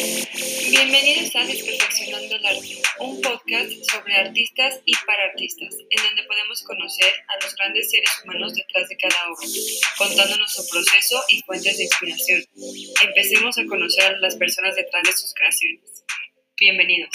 Bienvenidos a Desperfeccionando el Arte, un podcast sobre artistas y para artistas, en donde podemos conocer a los grandes seres humanos detrás de cada obra, contándonos su proceso y fuentes de inspiración. Empecemos a conocer a las personas detrás de sus creaciones. Bienvenidos.